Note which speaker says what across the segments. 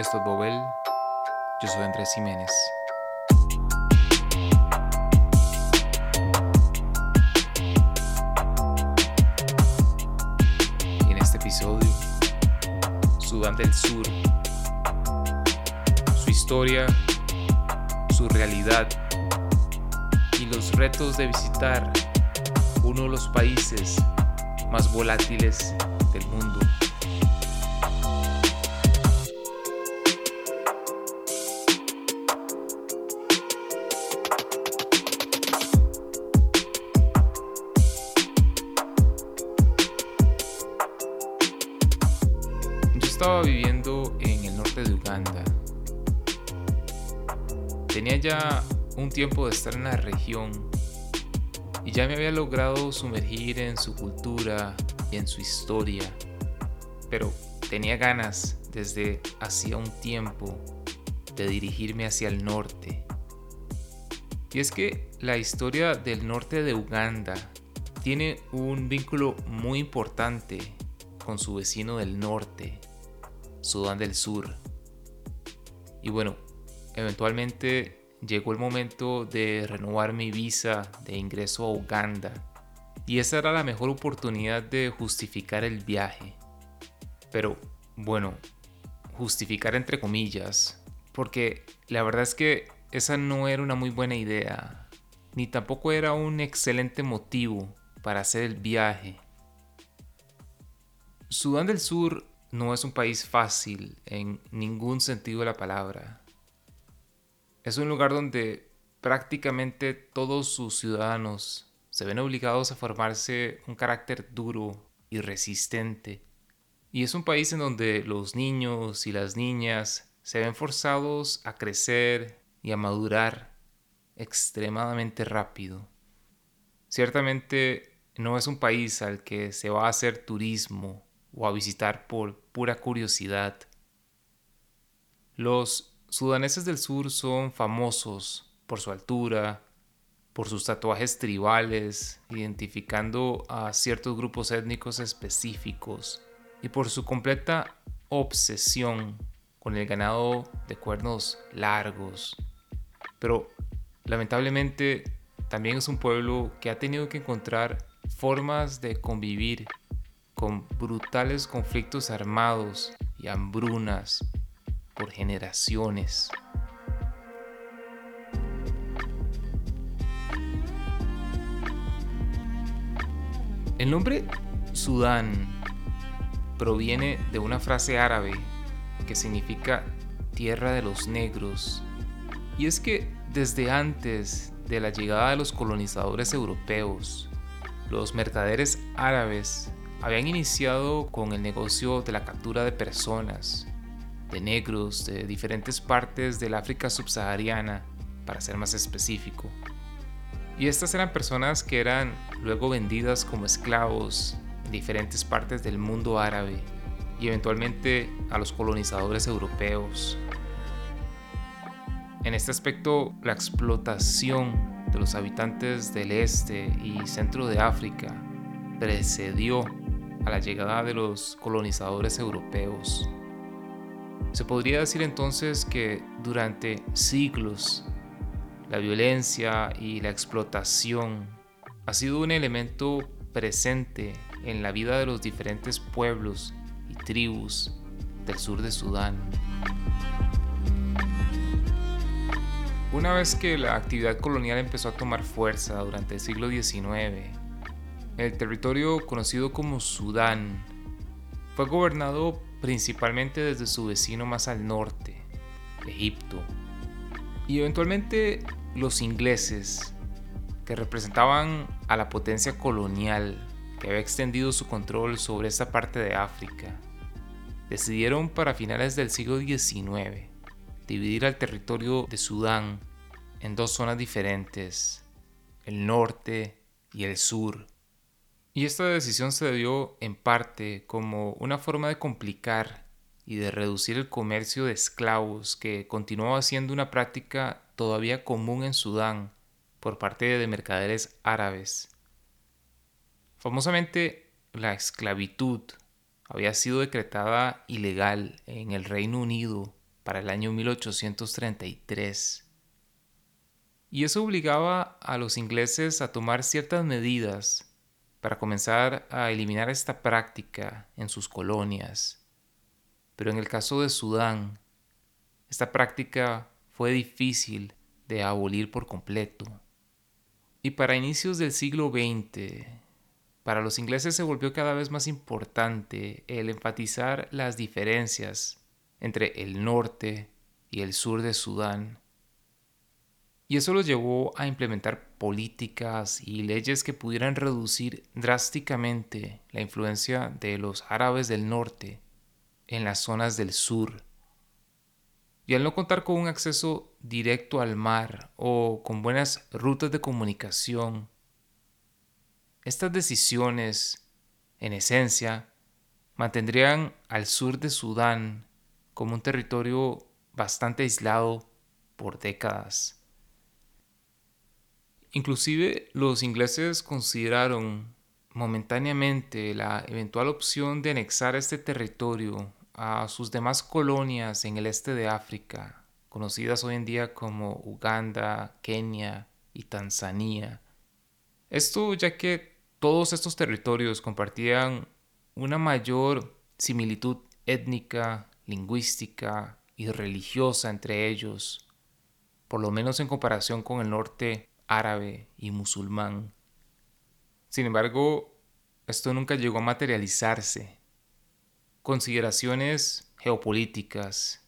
Speaker 1: Esto es Bobel. Yo soy Andrés Jiménez. En este episodio, Sudán del Sur. Su historia, su realidad y los retos de visitar uno de los países más volátiles del mundo. Ya un tiempo de estar en la región y ya me había logrado sumergir en su cultura y en su historia, pero tenía ganas desde hacía un tiempo de dirigirme hacia el norte. Y es que la historia del norte de Uganda tiene un vínculo muy importante con su vecino del norte, Sudán del Sur. Y bueno, eventualmente llegó el momento de renovar mi visa de ingreso a Uganda. Y esa era la mejor oportunidad de justificar el viaje. Pero bueno, justificar entre comillas, porque la verdad es que esa no era una muy buena idea, ni tampoco era un excelente motivo para hacer el viaje. Sudán del Sur no es un país fácil en ningún sentido de la palabra. Es un lugar donde prácticamente todos sus ciudadanos se ven obligados a formarse un carácter duro y resistente. Y es un país en donde los niños y las niñas se ven forzados a crecer y a madurar extremadamente rápido. Ciertamente no es un país al que se va a hacer turismo o a visitar por pura curiosidad. Los sudaneses del sur son famosos por su altura, por sus tatuajes tribales, identificando a ciertos grupos étnicos específicos, y por su completa obsesión con el ganado de cuernos largos. Pero lamentablemente también es un pueblo que ha tenido que encontrar formas de convivir con brutales conflictos armados y hambrunas por generaciones. El nombre Sudán proviene de una frase árabe que significa tierra de los negros. Y es que desde antes de la llegada de los colonizadores europeos, los mercaderes árabes habían iniciado con el negocio de la captura de personas, de negros de diferentes partes del África subsahariana, para ser más específico. Y estas eran personas que eran luego vendidas como esclavos en diferentes partes del mundo árabe y eventualmente a los colonizadores europeos. En este aspecto, la explotación de los habitantes del este y centro de África precedió a la llegada de los colonizadores europeos. Se podría decir entonces que durante siglos la violencia y la explotación ha sido un elemento presente en la vida de los diferentes pueblos y tribus del sur de Sudán. Una vez que la actividad colonial empezó a tomar fuerza durante el siglo XIX, el territorio conocido como Sudán fue gobernado principalmente desde su vecino más al norte, Egipto, y eventualmente los ingleses, que representaban a la potencia colonial que había extendido su control sobre esta parte de África, decidieron para finales del siglo XIX dividir al territorio de Sudán en dos zonas diferentes, el norte y el sur. Y esta decisión se dio en parte como una forma de complicar y de reducir el comercio de esclavos que continuaba siendo una práctica todavía común en Sudán por parte de mercaderes árabes. Famosamente, la esclavitud había sido decretada ilegal en el Reino Unido para el año 1833. Y eso obligaba a los ingleses a tomar ciertas medidas para comenzar a eliminar esta práctica en sus colonias. Pero en el caso de Sudán, esta práctica fue difícil de abolir por completo. Y para inicios del siglo XX, para los ingleses se volvió cada vez más importante el enfatizar las diferencias entre el norte y el sur de Sudán. Y eso los llevó a implementar políticas y leyes que pudieran reducir drásticamente la influencia de los árabes del norte en las zonas del sur. Y al no contar con un acceso directo al mar o con buenas rutas de comunicación, estas decisiones, en esencia, mantendrían al sur de Sudán como un territorio bastante aislado por décadas. Inclusive los ingleses consideraron momentáneamente la eventual opción de anexar este territorio a sus demás colonias en el este de África, conocidas hoy en día como Uganda, Kenia y Tanzania. Esto ya que todos estos territorios compartían una mayor similitud étnica, lingüística y religiosa entre ellos, por lo menos en comparación con el norte árabe y musulmán. Sin embargo, esto nunca llegó a materializarse. Consideraciones geopolíticas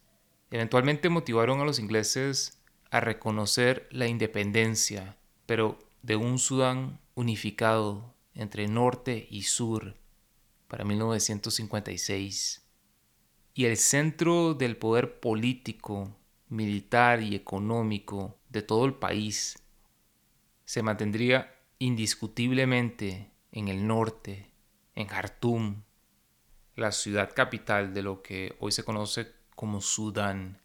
Speaker 1: eventualmente motivaron a los ingleses a reconocer la independencia, pero de un Sudán unificado entre norte y sur para 1956. Y el centro del poder político, militar y económico de todo el país se mantendría indiscutiblemente en el norte, en Jartum, la ciudad capital de lo que hoy se conoce como Sudán.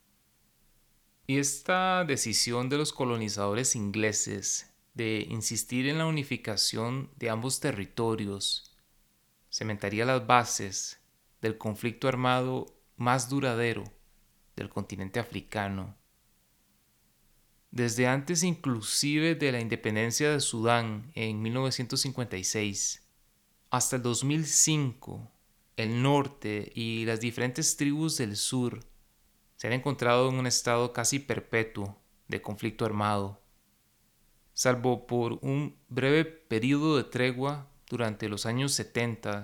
Speaker 1: Y esta decisión de los colonizadores ingleses de insistir en la unificación de ambos territorios cementaría las bases del conflicto armado más duradero del continente africano. Desde antes inclusive de la independencia de Sudán en 1956 hasta el 2005, el norte y las diferentes tribus del sur se han encontrado en un estado casi perpetuo de conflicto armado salvo por un breve periodo de tregua durante los años 70,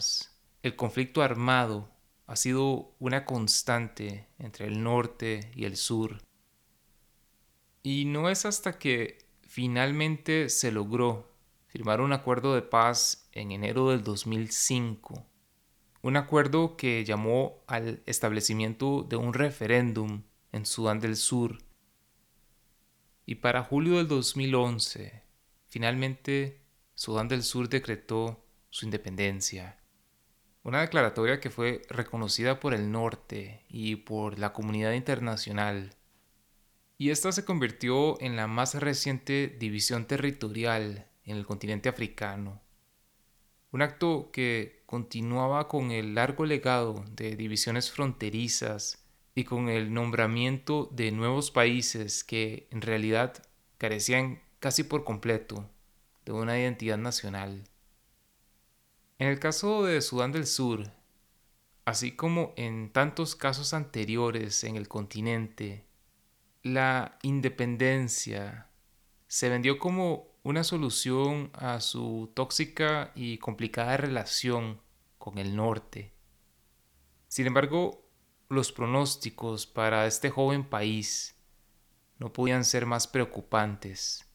Speaker 1: el conflicto armado ha sido una constante entre el norte y el sur. Y no es hasta que finalmente se logró firmar un acuerdo de paz en enero del 2005, un acuerdo que llamó al establecimiento de un referéndum en Sudán del Sur y para julio del 2011, finalmente Sudán del Sur decretó su independencia. Una declaratoria que fue reconocida por el norte y por la comunidad internacional. Y esta se convirtió en la más reciente división territorial en el continente africano. Un acto que continuaba con el largo legado de divisiones fronterizas y con el nombramiento de nuevos países que en realidad carecían casi por completo de una identidad nacional. En el caso de Sudán del Sur, así como en tantos casos anteriores en el continente, la independencia se vendió como una solución a su tóxica y complicada relación con el norte. Sin embargo, los pronósticos para este joven país no podían ser más preocupantes.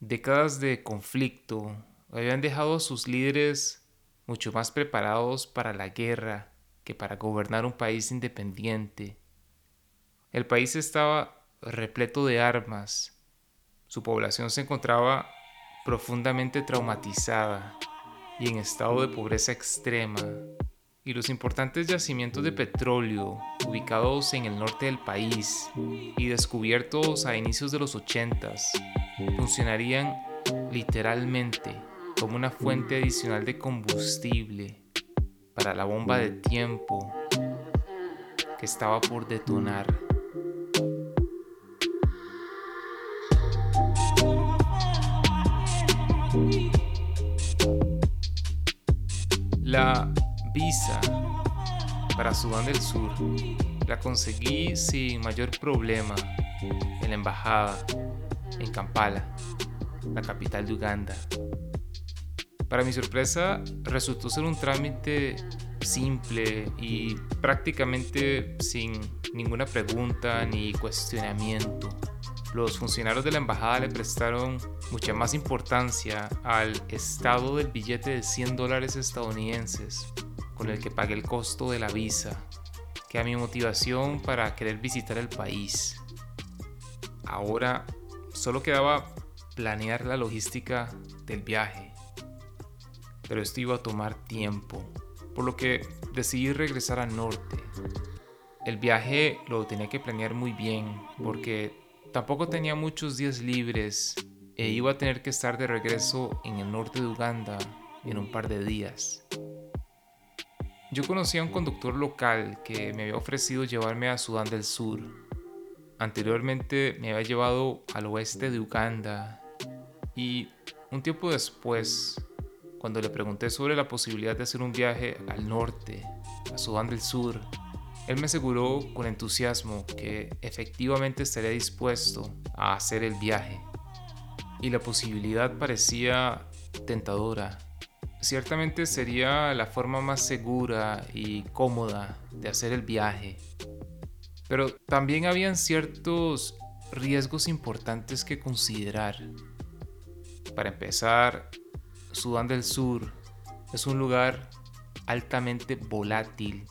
Speaker 1: Décadas de conflicto habían dejado a sus líderes mucho más preparados para la guerra que para gobernar un país independiente. El país estaba repleto de armas. Su población se encontraba profundamente traumatizada y en estado de pobreza extrema y los importantes yacimientos de petróleo ubicados en el norte del país y descubiertos a inicios de los 80 funcionarían literalmente como una fuente adicional de combustible para la bomba de tiempo que estaba por detonar La visa para Sudán del Sur la conseguí sin mayor problema en la embajada en Kampala, la capital de Uganda. Para mi sorpresa, resultó ser un trámite simple y prácticamente sin ninguna pregunta ni cuestionamiento. Los funcionarios de la embajada le prestaron mucha más importancia al estado del billete de 100 dólares estadounidenses con el que pagué el costo de la visa que a mi motivación para querer visitar el país. Ahora solo quedaba planear la logística del viaje, pero esto iba a tomar tiempo por lo que decidí regresar al norte. El viaje lo tenía que planear muy bien porque tampoco tenía muchos días libres e iba a tener que estar de regreso en el norte de Uganda en un par de días. Yo conocí a un conductor local que me había ofrecido llevarme a Sudán del Sur. Anteriormente me había llevado al oeste de Uganda y un tiempo después cuando le pregunté sobre la posibilidad de hacer un viaje al norte, a Sudán del Sur, él me aseguró con entusiasmo que efectivamente estaría dispuesto a hacer el viaje. Y la posibilidad parecía tentadora. Ciertamente sería la forma más segura y cómoda de hacer el viaje. Pero también habían ciertos riesgos importantes que considerar. Para empezar, Sudán del Sur es un lugar altamente volátil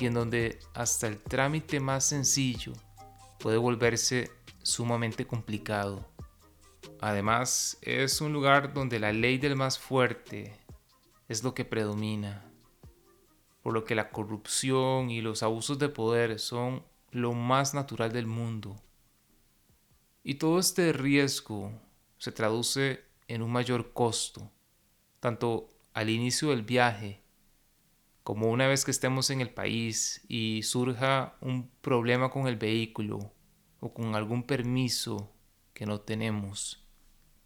Speaker 1: y en donde hasta el trámite más sencillo puede volverse sumamente complicado. Además, es un lugar donde la ley del más fuerte es lo que predomina, por lo que la corrupción y los abusos de poder son lo más natural del mundo. Y todo este riesgo se traduce en un mayor costo tanto al inicio del viaje como una vez que estemos en el país y surja un problema con el vehículo o con algún permiso que no tenemos.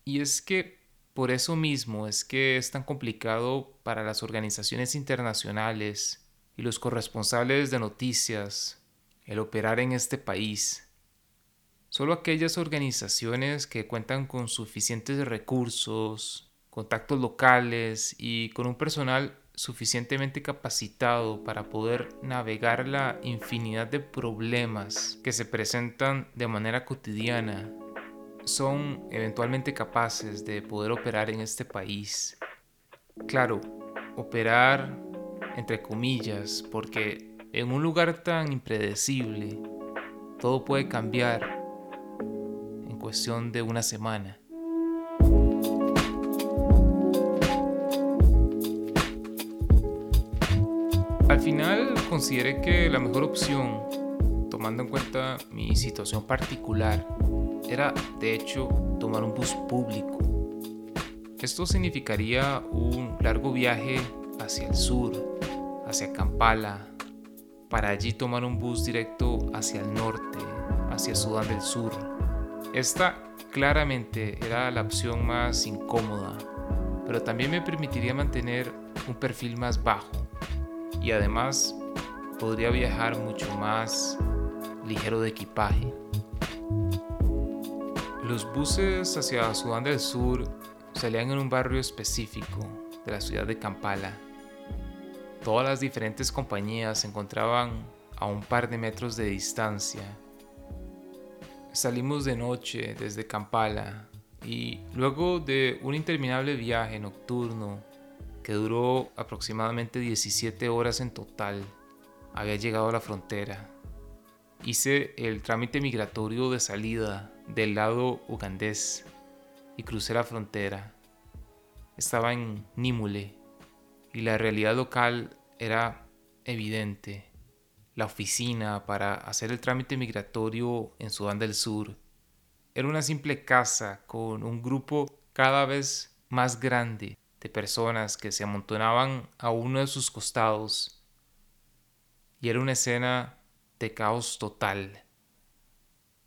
Speaker 1: Y es que por eso mismo es que es tan complicado para las organizaciones internacionales y los corresponsables de noticias el operar en este país. Solo aquellas organizaciones que cuentan con suficientes recursos, contactos locales y con un personal suficientemente capacitado para poder navegar la infinidad de problemas que se presentan de manera cotidiana, son eventualmente capaces de poder operar en este país. Claro, operar entre comillas, porque en un lugar tan impredecible, todo puede cambiar en cuestión de una semana. Al final consideré que la mejor opción, tomando en cuenta mi situación particular, era de hecho tomar un bus público. Esto significaría un largo viaje hacia el sur, hacia Kampala, para allí tomar un bus directo hacia el norte, hacia Sudán del Sur. Esta claramente era la opción más incómoda, pero también me permitiría mantener un perfil más bajo y además podría viajar mucho más ligero de equipaje. Los buses hacia Sudán del Sur salían en un barrio específico de la ciudad de Kampala. Todas las diferentes compañías se encontraban a un par de metros de distancia. Salimos de noche desde Kampala y luego de un interminable viaje nocturno que duró aproximadamente 17 horas en total, había llegado a la frontera. Hice el trámite migratorio de salida del lado ugandés y crucé la frontera. Estaba en Nímule y la realidad local era evidente. La oficina para hacer el trámite migratorio en Sudán del Sur era una simple casa con un grupo cada vez más grande de personas que se amontonaban a uno de sus costados y era una escena de caos total.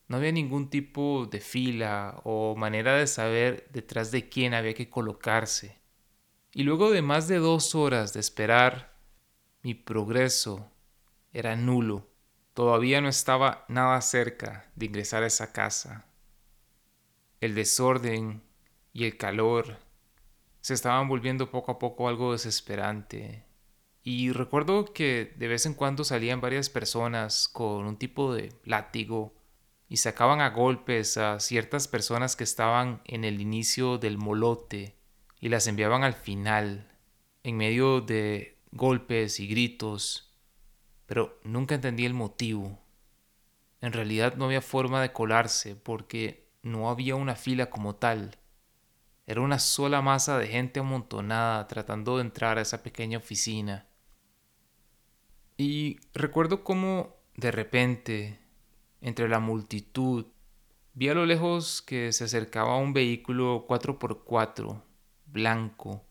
Speaker 1: No había ningún tipo de fila o manera de saber detrás de quién había que colocarse. Y luego de más de dos horas de esperar, mi progreso era nulo. Todavía no estaba nada cerca de ingresar a esa casa. El desorden y el calor se estaban volviendo poco a poco algo desesperante. Y recuerdo que de vez en cuando salían varias personas con un tipo de látigo y sacaban a golpes a ciertas personas que estaban en el inicio del molote y las enviaban al final, en medio de golpes y gritos, pero nunca entendí el motivo. En realidad no había forma de colarse porque no había una fila como tal. Era una sola masa de gente amontonada tratando de entrar a esa pequeña oficina. Y recuerdo cómo de repente, entre la multitud, vi a lo lejos que se acercaba un vehículo 4x4, blanco,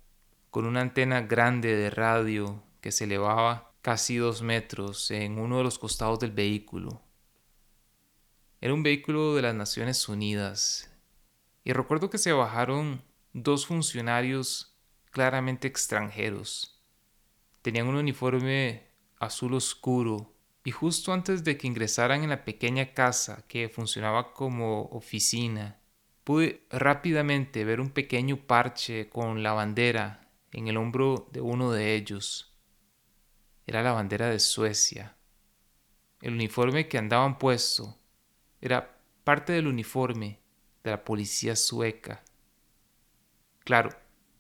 Speaker 1: con una antena grande de radio que se elevaba casi dos metros en uno de los costados del vehículo. Era un vehículo de las Naciones Unidas y recuerdo que se bajaron dos funcionarios claramente extranjeros. Tenían un uniforme azul oscuro y justo antes de que ingresaran en la pequeña casa que funcionaba como oficina, pude rápidamente ver un pequeño parche con la bandera en el hombro de uno de ellos. Era la bandera de Suecia. El uniforme que andaban puesto era parte del uniforme de la policía sueca. Claro,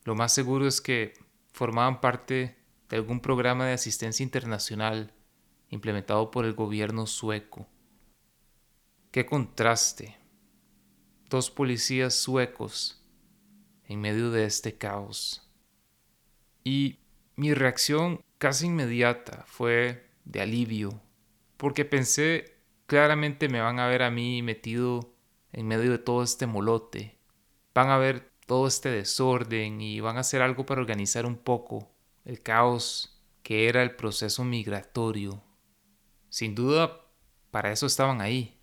Speaker 1: lo más seguro es que formaban parte de algún programa de asistencia internacional implementado por el gobierno sueco. Qué contraste. Dos policías suecos en medio de este caos. Y mi reacción casi inmediata fue de alivio, porque pensé claramente me van a ver a mí metido en medio de todo este molote. Van a ver todo este desorden y van a hacer algo para organizar un poco el caos que era el proceso migratorio. Sin duda, para eso estaban ahí.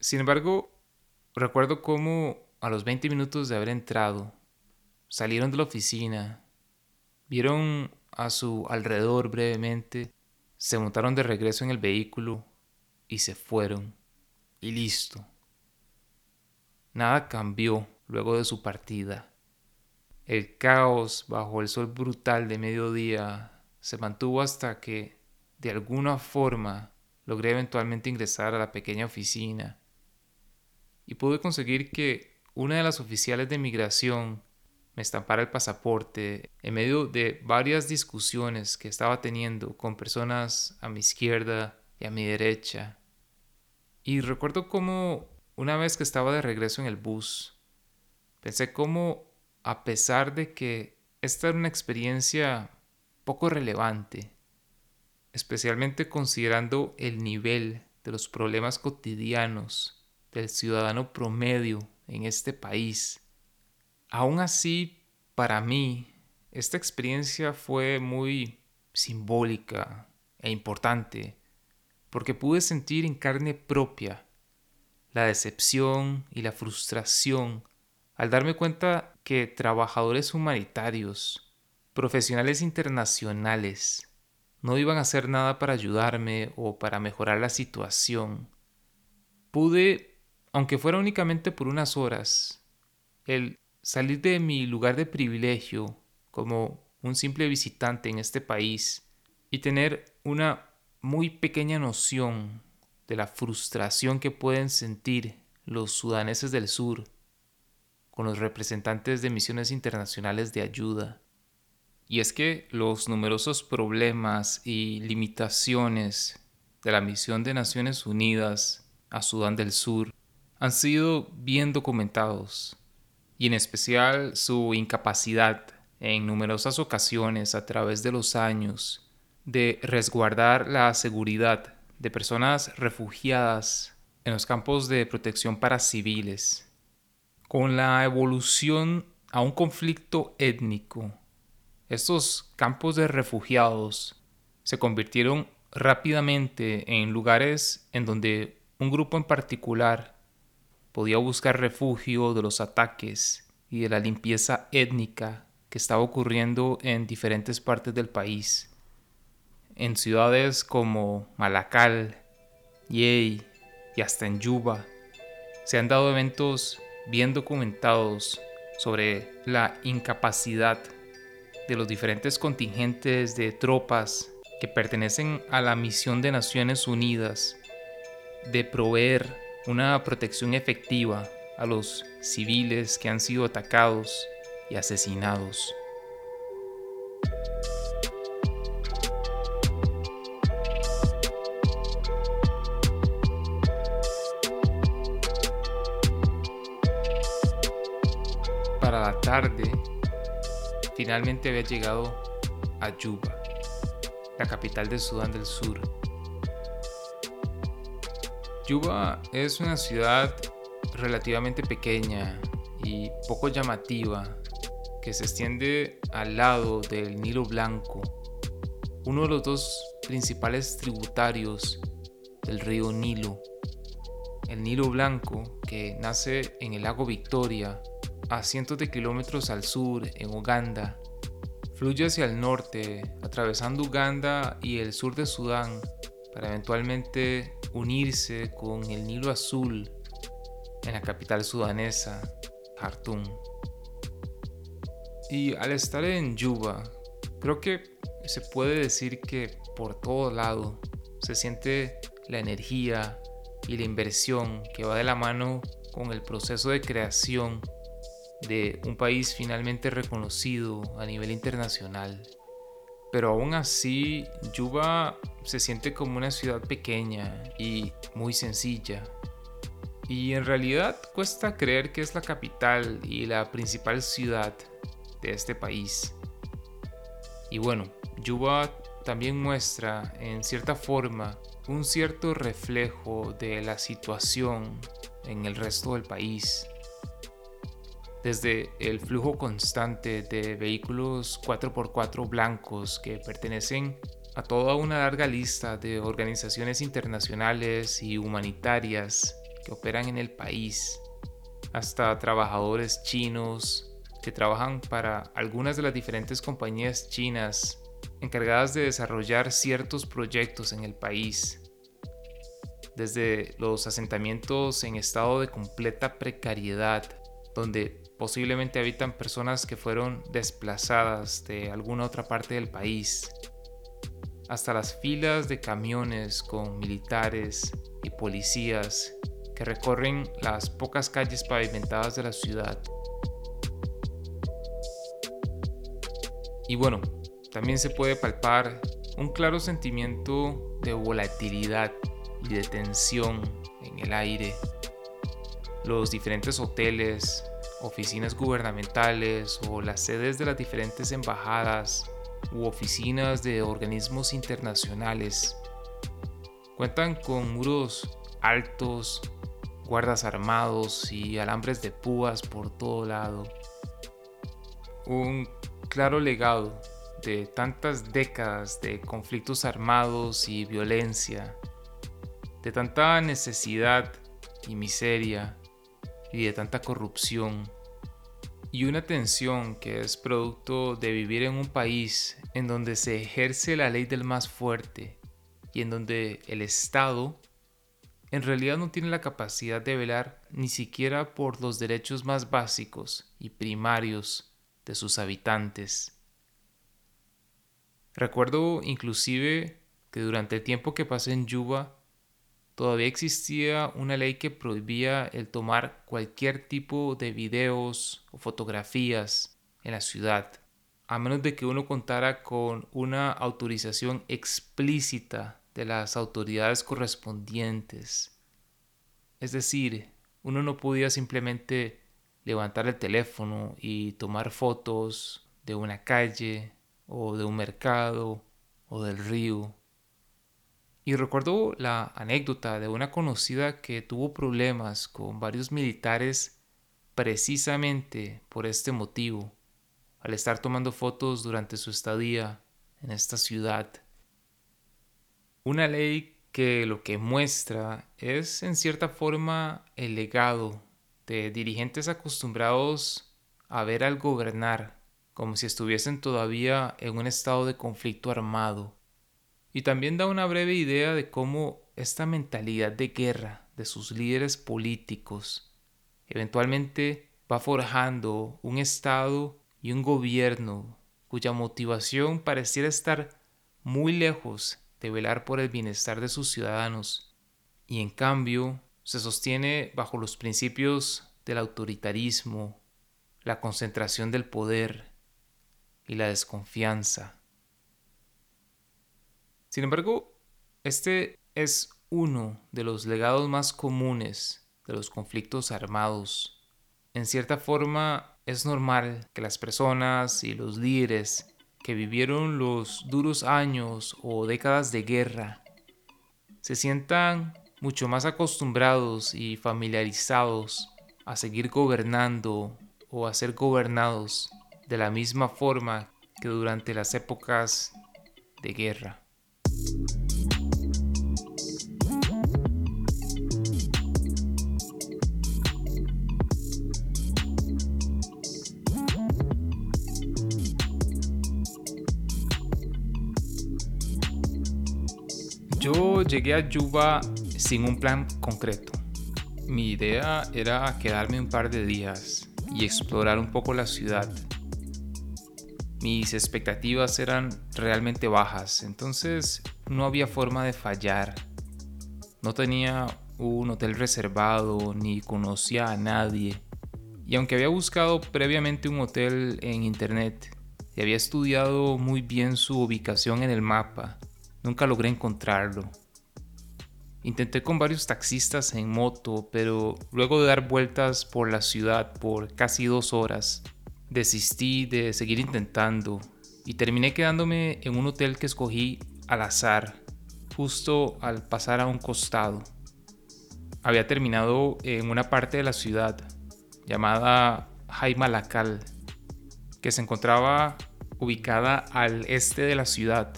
Speaker 1: Sin embargo, recuerdo cómo a los 20 minutos de haber entrado, salieron de la oficina, vieron a su alrededor brevemente, se montaron de regreso en el vehículo y se fueron. Y listo. Nada cambió luego de su partida. El caos bajo el sol brutal de mediodía se mantuvo hasta que, de alguna forma, logré eventualmente ingresar a la pequeña oficina y pude conseguir que una de las oficiales de migración me estampara el pasaporte en medio de varias discusiones que estaba teniendo con personas a mi izquierda y a mi derecha. Y recuerdo cómo una vez que estaba de regreso en el bus, Pensé cómo, a pesar de que esta era una experiencia poco relevante, especialmente considerando el nivel de los problemas cotidianos del ciudadano promedio en este país, aún así, para mí, esta experiencia fue muy simbólica e importante, porque pude sentir en carne propia la decepción y la frustración al darme cuenta que trabajadores humanitarios, profesionales internacionales, no iban a hacer nada para ayudarme o para mejorar la situación, pude, aunque fuera únicamente por unas horas, el salir de mi lugar de privilegio como un simple visitante en este país y tener una muy pequeña noción de la frustración que pueden sentir los sudaneses del sur con los representantes de misiones internacionales de ayuda. Y es que los numerosos problemas y limitaciones de la misión de Naciones Unidas a Sudán del Sur han sido bien documentados, y en especial su incapacidad en numerosas ocasiones a través de los años de resguardar la seguridad de personas refugiadas en los campos de protección para civiles con la evolución a un conflicto étnico. Estos campos de refugiados se convirtieron rápidamente en lugares en donde un grupo en particular podía buscar refugio de los ataques y de la limpieza étnica que estaba ocurriendo en diferentes partes del país. En ciudades como Malacal, Yei y hasta en Yuba se han dado eventos bien documentados sobre la incapacidad de los diferentes contingentes de tropas que pertenecen a la misión de Naciones Unidas de proveer una protección efectiva a los civiles que han sido atacados y asesinados. Tarde, finalmente había llegado a Yuba, la capital de Sudán del Sur. Yuba es una ciudad relativamente pequeña y poco llamativa que se extiende al lado del Nilo Blanco, uno de los dos principales tributarios del río Nilo. El Nilo Blanco, que nace en el lago Victoria, a cientos de kilómetros al sur, en Uganda, fluye hacia el norte, atravesando Uganda y el sur de Sudán, para eventualmente unirse con el Nilo Azul en la capital sudanesa, Khartoum. Y al estar en Yuba, creo que se puede decir que por todo lado se siente la energía y la inversión que va de la mano con el proceso de creación de un país finalmente reconocido a nivel internacional. Pero aún así, Yuba se siente como una ciudad pequeña y muy sencilla, y en realidad cuesta creer que es la capital y la principal ciudad de este país. Y bueno, Yuba también muestra en cierta forma un cierto reflejo de la situación en el resto del país. Desde el flujo constante de vehículos 4x4 blancos que pertenecen a toda una larga lista de organizaciones internacionales y humanitarias que operan en el país, hasta trabajadores chinos que trabajan para algunas de las diferentes compañías chinas encargadas de desarrollar ciertos proyectos en el país. Desde los asentamientos en estado de completa precariedad, donde posiblemente habitan personas que fueron desplazadas de alguna otra parte del país, hasta las filas de camiones con militares y policías que recorren las pocas calles pavimentadas de la ciudad. Y bueno, también se puede palpar un claro sentimiento de volatilidad y de tensión en el aire. Los diferentes hoteles, oficinas gubernamentales o las sedes de las diferentes embajadas u oficinas de organismos internacionales cuentan con muros altos guardas armados y alambres de púas por todo lado. Un claro legado de tantas décadas de conflictos armados y violencia, de tanta necesidad y miseria y de tanta corrupción, y una tensión que es producto de vivir en un país en donde se ejerce la ley del más fuerte y en donde el Estado en realidad no tiene la capacidad de velar ni siquiera por los derechos más básicos y primarios de sus habitantes. Recuerdo inclusive que durante el tiempo que pasé en Yuba todavía existía una ley que prohibía el tomar cualquier tipo de videos o fotografías en la ciudad, a menos de que uno contara con una autorización explícita de las autoridades correspondientes. Es decir, uno no podía simplemente levantar el teléfono y tomar fotos de una calle o de un mercado o del río. Y recuerdo la anécdota de una conocida que tuvo problemas con varios militares precisamente por este motivo, al estar tomando fotos durante su estadía en esta ciudad. Una ley que lo que muestra es en cierta forma el legado de dirigentes acostumbrados a ver al gobernar como si estuviesen todavía en un estado de conflicto armado. Y también da una breve idea de cómo esta mentalidad de guerra de sus líderes políticos eventualmente va forjando un Estado y un gobierno cuya motivación pareciera estar muy lejos de velar por el bienestar de sus ciudadanos y en cambio se sostiene bajo los principios del autoritarismo, la concentración del poder y la desconfianza. Sin embargo, este es uno de los legados más comunes de los conflictos armados. En cierta forma, es normal que las personas y los líderes que vivieron los duros años o décadas de guerra se sientan mucho más acostumbrados y familiarizados a seguir gobernando o a ser gobernados de la misma forma que durante las épocas de guerra. Yo llegué a Yuba sin un plan concreto. Mi idea era quedarme un par de días y explorar un poco la ciudad. Mis expectativas eran realmente bajas, entonces no había forma de fallar. No tenía un hotel reservado ni conocía a nadie. Y aunque había buscado previamente un hotel en internet y había estudiado muy bien su ubicación en el mapa, Nunca logré encontrarlo. Intenté con varios taxistas en moto, pero luego de dar vueltas por la ciudad por casi dos horas, desistí de seguir intentando y terminé quedándome en un hotel que escogí al azar, justo al pasar a un costado. Había terminado en una parte de la ciudad llamada Jaimalacal, que se encontraba ubicada al este de la ciudad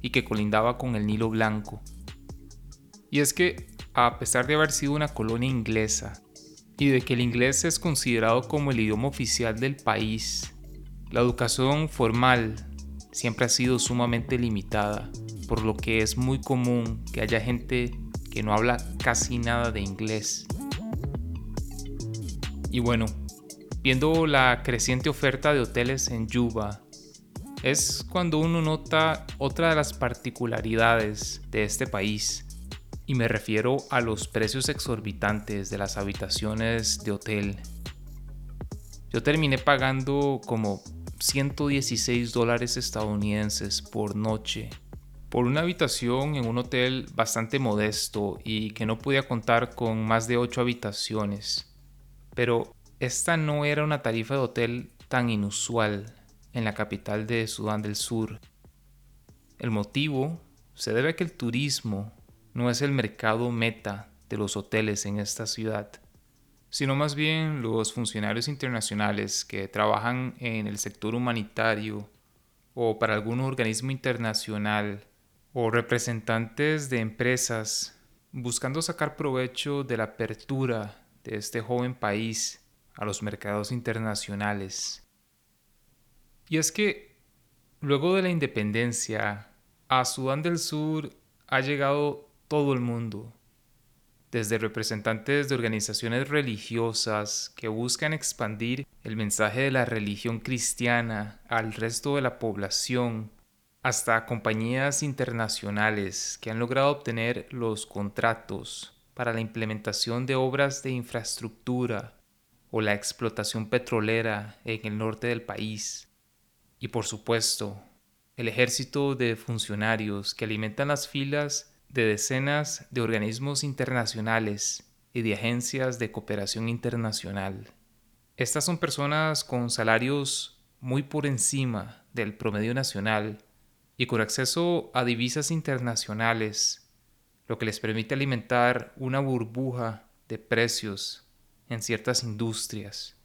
Speaker 1: y que colindaba con el Nilo Blanco. Y es que, a pesar de haber sido una colonia inglesa y de que el inglés es considerado como el idioma oficial del país, la educación formal siempre ha sido sumamente limitada, por lo que es muy común que haya gente que no habla casi nada de inglés. Y bueno, viendo la creciente oferta de hoteles en Yuba es cuando uno nota otra de las particularidades de este país, y me refiero a los precios exorbitantes de las habitaciones de hotel. Yo terminé pagando como 116 dólares estadounidenses por noche por una habitación en un hotel bastante modesto y que no podía contar con más de 8 habitaciones. Pero esta no era una tarifa de hotel tan inusual en la capital de Sudán del Sur. El motivo se debe a que el turismo no es el mercado meta de los hoteles en esta ciudad, sino más bien los funcionarios internacionales que trabajan en el sector humanitario o para algún organismo internacional o representantes de empresas buscando sacar provecho de la apertura de este joven país a los mercados internacionales. Y es que luego de la independencia, a Sudán del Sur ha llegado todo el mundo, desde representantes de organizaciones religiosas que buscan expandir el mensaje de la religión cristiana al resto de la población, hasta compañías internacionales que han logrado obtener los contratos para la implementación de obras de infraestructura o la explotación petrolera en el norte del país. Y por supuesto, el ejército de funcionarios que alimentan las filas de decenas de organismos internacionales y de agencias de cooperación internacional. Estas son personas con salarios muy por encima del promedio nacional y con acceso a divisas internacionales, lo que les permite alimentar una burbuja de precios en ciertas industrias.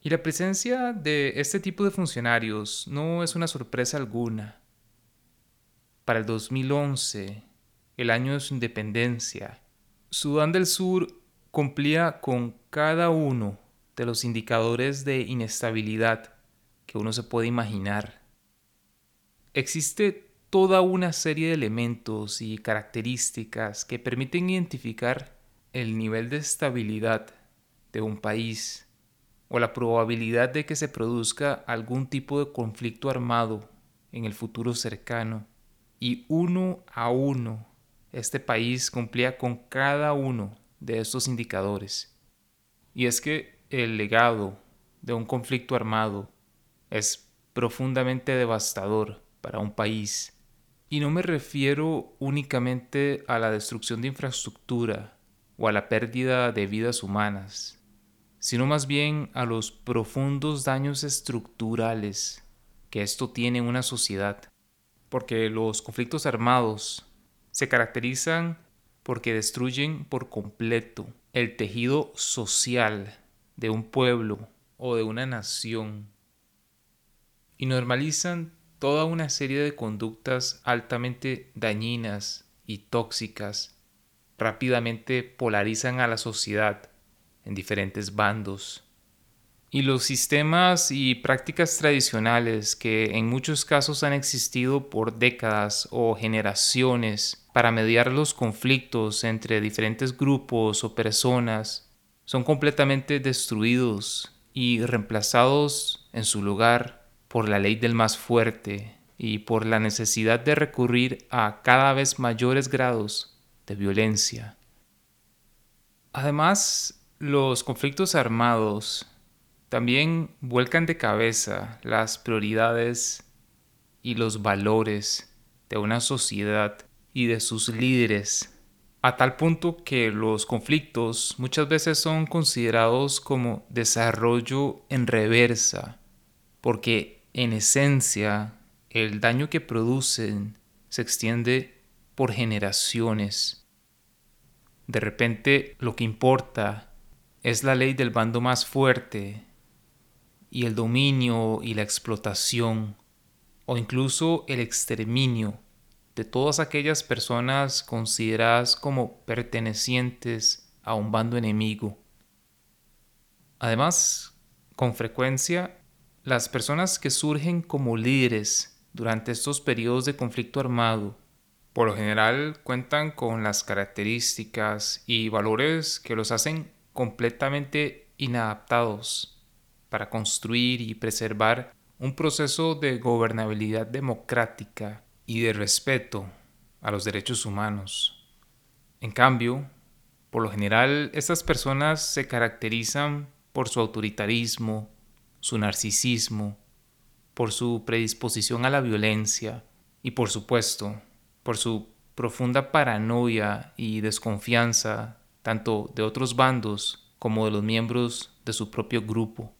Speaker 1: Y la presencia de este tipo de funcionarios no es una sorpresa alguna. Para el 2011, el año de su independencia, Sudán del Sur cumplía con cada uno de los indicadores de inestabilidad que uno se puede imaginar. Existe toda una serie de elementos y características que permiten identificar el nivel de estabilidad de un país o la probabilidad de que se produzca algún tipo de conflicto armado en el futuro cercano. Y uno a uno, este país cumplía con cada uno de estos indicadores. Y es que el legado de un conflicto armado es profundamente devastador para un país. Y no me refiero únicamente a la destrucción de infraestructura o a la pérdida de vidas humanas, sino más bien a los profundos daños estructurales que esto tiene en una sociedad. Porque los conflictos armados se caracterizan porque destruyen por completo el tejido social de un pueblo o de una nación y normalizan toda una serie de conductas altamente dañinas y tóxicas, rápidamente polarizan a la sociedad en diferentes bandos. Y los sistemas y prácticas tradicionales que en muchos casos han existido por décadas o generaciones para mediar los conflictos entre diferentes grupos o personas son completamente destruidos y reemplazados en su lugar por la ley del más fuerte y por la necesidad de recurrir a cada vez mayores grados de violencia. Además, los conflictos armados también vuelcan de cabeza las prioridades y los valores de una sociedad y de sus líderes, a tal punto que los conflictos muchas veces son considerados como desarrollo en reversa, porque en esencia el daño que producen se extiende por generaciones. De repente lo que importa es la ley del bando más fuerte y el dominio y la explotación o incluso el exterminio de todas aquellas personas consideradas como pertenecientes a un bando enemigo. Además, con frecuencia, las personas que surgen como líderes durante estos periodos de conflicto armado, por lo general cuentan con las características y valores que los hacen completamente inadaptados para construir y preservar un proceso de gobernabilidad democrática y de respeto a los derechos humanos. En cambio, por lo general, estas personas se caracterizan por su autoritarismo, su narcisismo, por su predisposición a la violencia y por supuesto, por su profunda paranoia y desconfianza tanto de otros bandos como de los miembros de su propio grupo.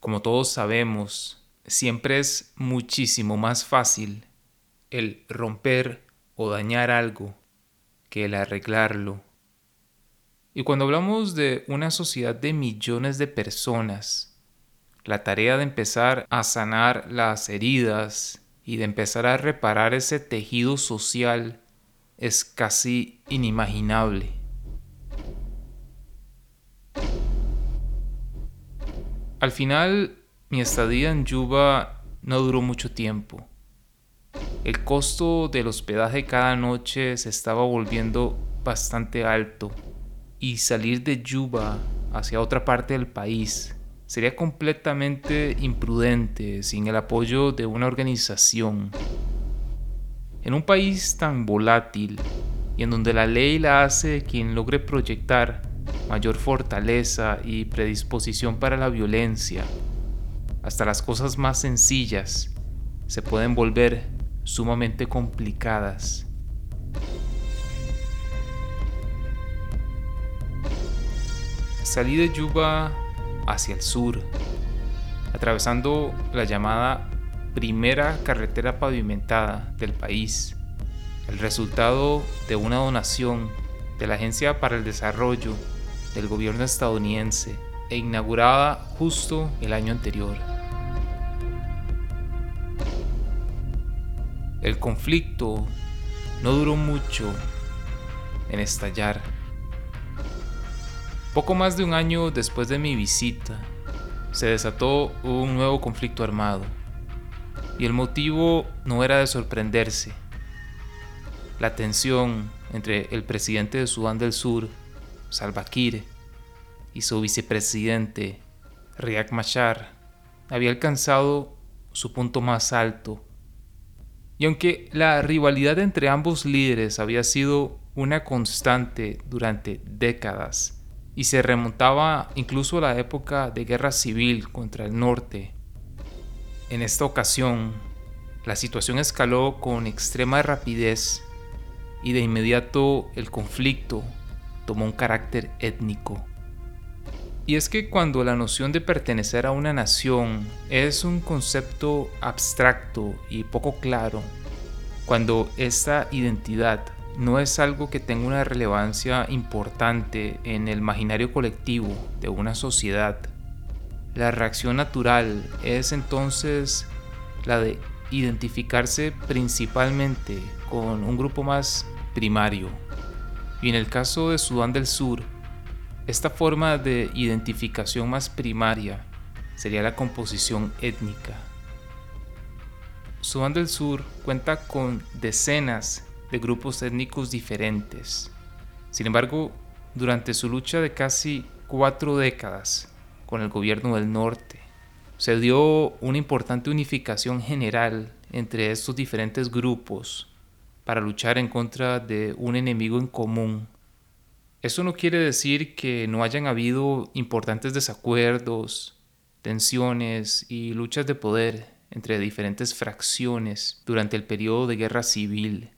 Speaker 1: Como todos sabemos, siempre es muchísimo más fácil el romper o dañar algo que el arreglarlo. Y cuando hablamos de una sociedad de millones de personas, la tarea de empezar a sanar las heridas y de empezar a reparar ese tejido social es casi inimaginable. Al final, mi estadía en Yuba no duró mucho tiempo. El costo del hospedaje cada noche se estaba volviendo bastante alto y salir de Yuba hacia otra parte del país sería completamente imprudente sin el apoyo de una organización. En un país tan volátil y en donde la ley la hace quien logre proyectar mayor fortaleza y predisposición para la violencia. Hasta las cosas más sencillas se pueden volver sumamente complicadas. Salí de Yuba hacia el sur, atravesando la llamada primera carretera pavimentada del país, el resultado de una donación de la Agencia para el Desarrollo del gobierno estadounidense e inaugurada justo el año anterior. El conflicto no duró mucho en estallar. Poco más de un año después de mi visita, se desató un nuevo conflicto armado. Y el motivo no era de sorprenderse. La tensión entre el presidente de Sudán del Sur, Salva Kiir, y su vicepresidente, Riek Machar, había alcanzado su punto más alto. Y aunque la rivalidad entre ambos líderes había sido una constante durante décadas, y se remontaba incluso a la época de guerra civil contra el norte. En esta ocasión, la situación escaló con extrema rapidez y de inmediato el conflicto tomó un carácter étnico. Y es que cuando la noción de pertenecer a una nación es un concepto abstracto y poco claro, cuando esta identidad no es algo que tenga una relevancia importante en el imaginario colectivo de una sociedad. La reacción natural es entonces la de identificarse principalmente con un grupo más primario. Y en el caso de Sudán del Sur, esta forma de identificación más primaria sería la composición étnica. Sudán del Sur cuenta con decenas de grupos étnicos diferentes. Sin embargo, durante su lucha de casi cuatro décadas con el gobierno del norte, se dio una importante unificación general entre estos diferentes grupos para luchar en contra de un enemigo en común. Eso no quiere decir que no hayan habido importantes desacuerdos, tensiones y luchas de poder entre diferentes fracciones durante el periodo de guerra civil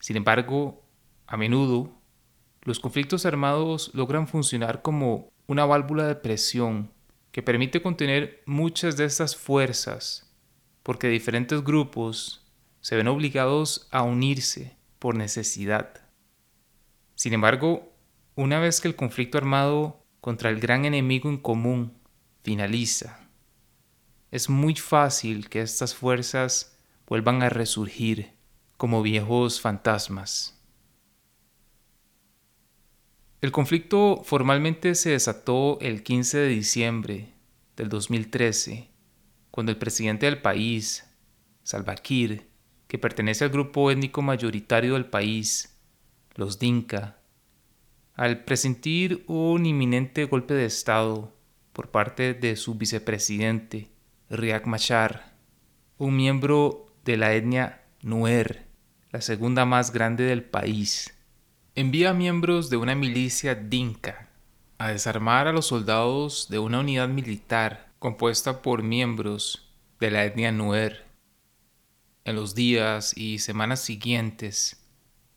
Speaker 1: sin embargo, a menudo, los conflictos armados logran funcionar como una válvula de presión que permite contener muchas de estas fuerzas, porque diferentes grupos se ven obligados a unirse por necesidad. Sin embargo, una vez que el conflicto armado contra el gran enemigo en común finaliza, es muy fácil que estas fuerzas vuelvan a resurgir como viejos fantasmas. El conflicto formalmente se desató el 15 de diciembre del 2013, cuando el presidente del país, Salva Kiir, que pertenece al grupo étnico mayoritario del país, los Dinka, al presentir un inminente golpe de Estado por parte de su vicepresidente, Riek Machar, un miembro de la etnia Nuer, la segunda más grande del país, envía miembros de una milicia dinka a desarmar a los soldados de una unidad militar compuesta por miembros de la etnia Nuer. En los días y semanas siguientes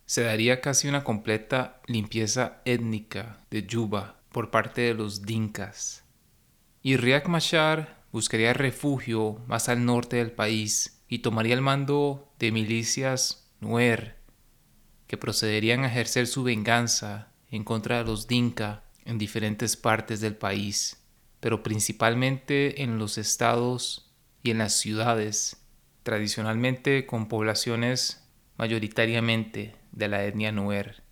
Speaker 1: se daría casi una completa limpieza étnica de Yuba por parte de los dinkas. Y Riek Machar buscaría refugio más al norte del país y tomaría el mando de milicias Nuer, que procederían a ejercer su venganza en contra de los Dinka en diferentes partes del país, pero principalmente en los estados y en las ciudades, tradicionalmente con poblaciones mayoritariamente de la etnia Nuer.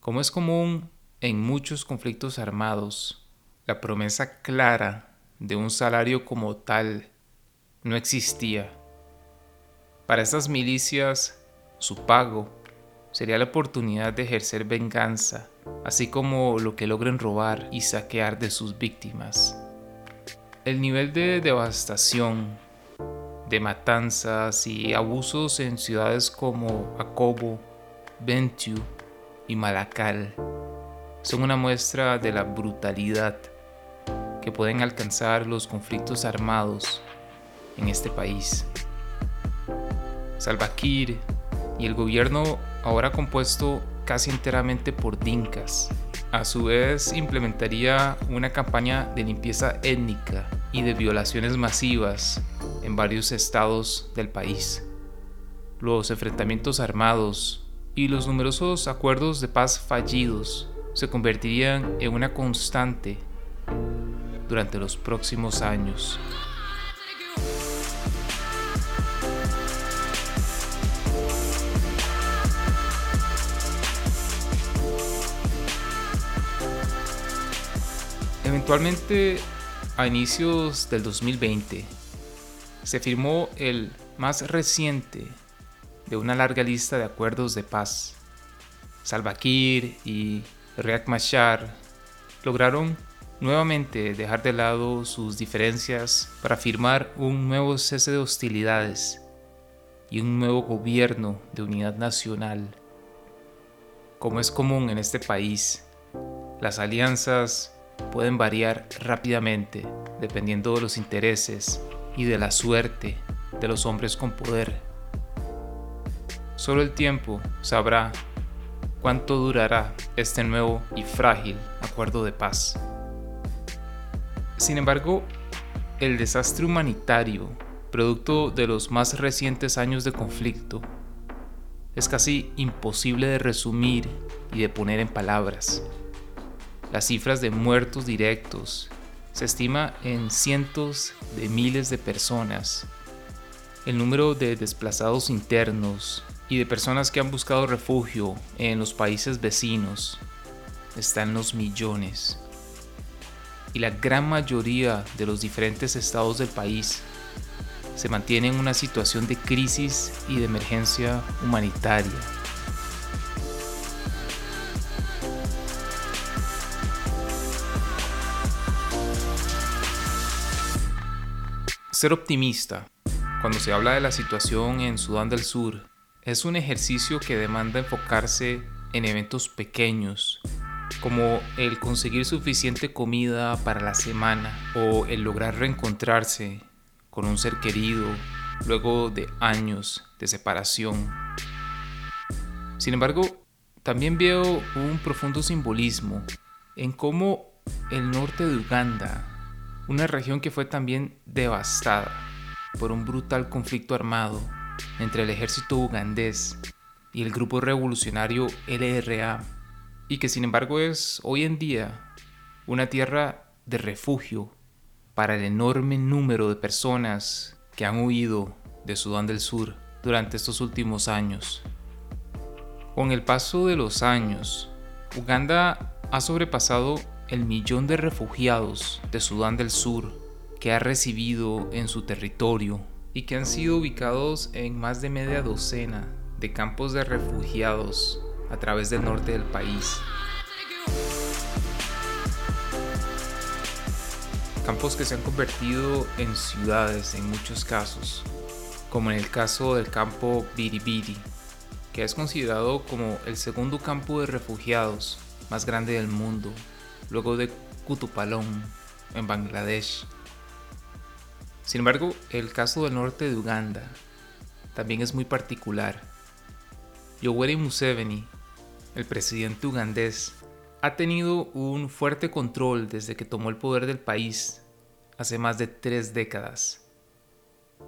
Speaker 1: Como es común en muchos conflictos armados, la promesa clara de un salario como tal no existía para estas milicias, su pago sería la oportunidad de ejercer venganza, así como lo que logren robar y saquear de sus víctimas. El nivel de devastación, de matanzas y abusos en ciudades como Akobo, Bentiu y Malakal son una muestra de la brutalidad que pueden alcanzar los conflictos armados en este país. Salva Kiir y el gobierno ahora compuesto casi enteramente por dinkas. A su vez implementaría una campaña de limpieza étnica y de violaciones masivas en varios estados del país. Los enfrentamientos armados y los numerosos acuerdos de paz fallidos se convertirían en una constante durante los próximos años. Eventualmente a inicios del 2020 se firmó el más reciente de una larga lista de acuerdos de paz. Salva Kiir y Riek Machar lograron nuevamente dejar de lado sus diferencias para firmar un nuevo cese de hostilidades y un nuevo gobierno de unidad nacional. Como es común en este país, las alianzas pueden variar rápidamente dependiendo de los intereses y de la suerte de los hombres con poder. Solo el tiempo sabrá cuánto durará este nuevo y frágil acuerdo de paz. Sin embargo, el desastre humanitario, producto de los más recientes años de conflicto, es casi imposible de resumir y de poner en palabras. Las cifras de muertos directos se estima en cientos de miles de personas. El número de desplazados internos y de personas que han buscado refugio en los países vecinos está en los millones. Y la gran mayoría de los diferentes estados del país se mantiene en una situación de crisis y de emergencia humanitaria. Ser optimista cuando se habla de la situación en Sudán del Sur es un ejercicio que demanda enfocarse en eventos pequeños, como el conseguir suficiente comida para la semana o el lograr reencontrarse con un ser querido luego de años de separación. Sin embargo, también veo un profundo simbolismo en cómo el norte de Uganda una región que fue también devastada por un brutal conflicto armado entre el ejército ugandés y el grupo revolucionario LRA, y que sin embargo es hoy en día una tierra de refugio para el enorme número de personas que han huido de Sudán del Sur durante estos últimos años. Con el paso de los años, Uganda ha sobrepasado el millón de refugiados de Sudán del Sur que ha recibido en su territorio y que han sido ubicados en más de media docena de campos de refugiados a través del norte del país. Campos que se han convertido en ciudades en muchos casos, como en el caso del campo Biribiri, que es considerado como el segundo campo de refugiados más grande del mundo luego de Kutupalong, en Bangladesh. Sin embargo, el caso del norte de Uganda también es muy particular. Yoweri Museveni, el presidente ugandés, ha tenido un fuerte control desde que tomó el poder del país hace más de tres décadas.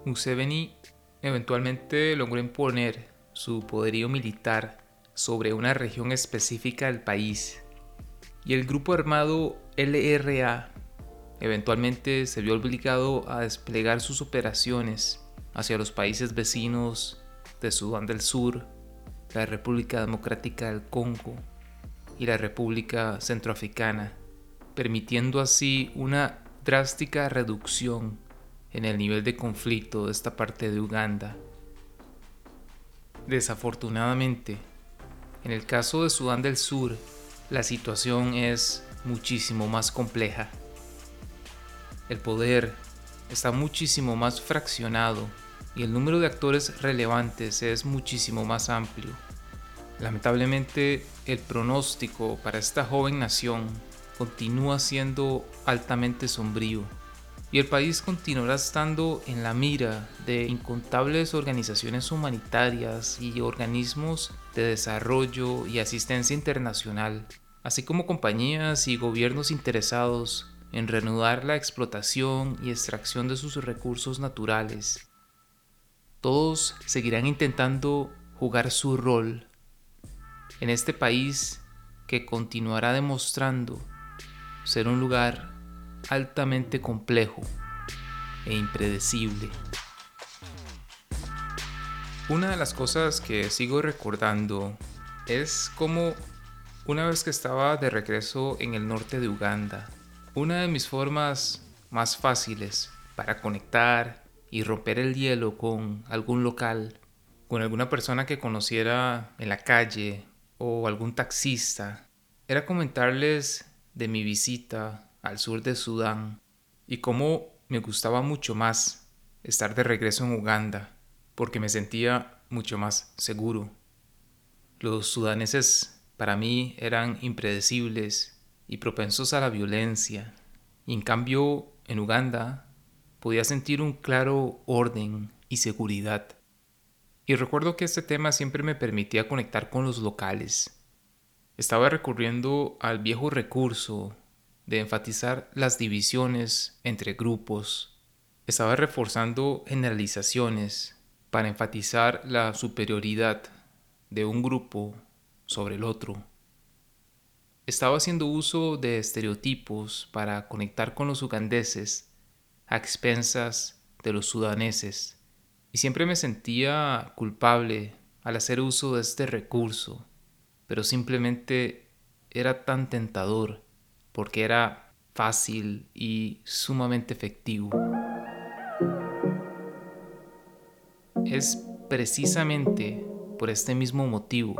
Speaker 1: Museveni eventualmente logró imponer su poderío militar sobre una región específica del país y el grupo armado LRA eventualmente se vio obligado a desplegar sus operaciones hacia los países vecinos de Sudán del Sur, la República Democrática del Congo y la República Centroafricana, permitiendo así una drástica reducción en el nivel de conflicto de esta parte de Uganda. Desafortunadamente, en el caso de Sudán del Sur, la situación es muchísimo más compleja. El poder está muchísimo más fraccionado y el número de actores relevantes es muchísimo más amplio. Lamentablemente, el pronóstico para esta joven nación continúa siendo altamente sombrío y el país continuará estando en la mira de incontables organizaciones humanitarias y organismos de desarrollo y asistencia internacional, así como compañías y gobiernos interesados en reanudar la explotación y extracción de sus recursos naturales. Todos seguirán intentando jugar su rol en este país que continuará demostrando ser un lugar altamente complejo e impredecible. Una de las cosas que sigo recordando es cómo una vez que estaba de regreso en el norte de Uganda, una de mis formas más fáciles para conectar y romper el hielo con algún local, con alguna persona que conociera en la calle o algún taxista, era comentarles de mi visita al sur de Sudán y cómo me gustaba mucho más estar de regreso en Uganda porque me sentía mucho más seguro. Los sudaneses para mí eran impredecibles y propensos a la violencia y en cambio en Uganda podía sentir un claro orden y seguridad. Y recuerdo que este tema siempre me permitía conectar con los locales. Estaba recurriendo al viejo recurso de enfatizar las divisiones entre grupos. Estaba reforzando generalizaciones para enfatizar la superioridad de un grupo sobre el otro. Estaba haciendo uso de estereotipos para conectar con los ugandeses a expensas de los sudaneses y siempre me sentía culpable al hacer uso de este recurso, pero simplemente era tan tentador porque era fácil y sumamente efectivo. Es precisamente por este mismo motivo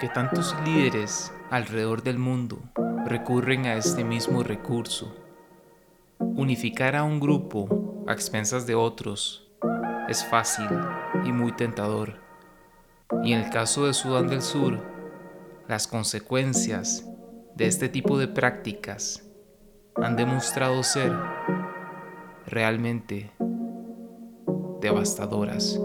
Speaker 1: que tantos líderes alrededor del mundo recurren a este mismo recurso. Unificar a un grupo a expensas de otros es fácil y muy tentador. Y en el caso de Sudán del Sur, las consecuencias de este tipo de prácticas han demostrado ser realmente devastadoras.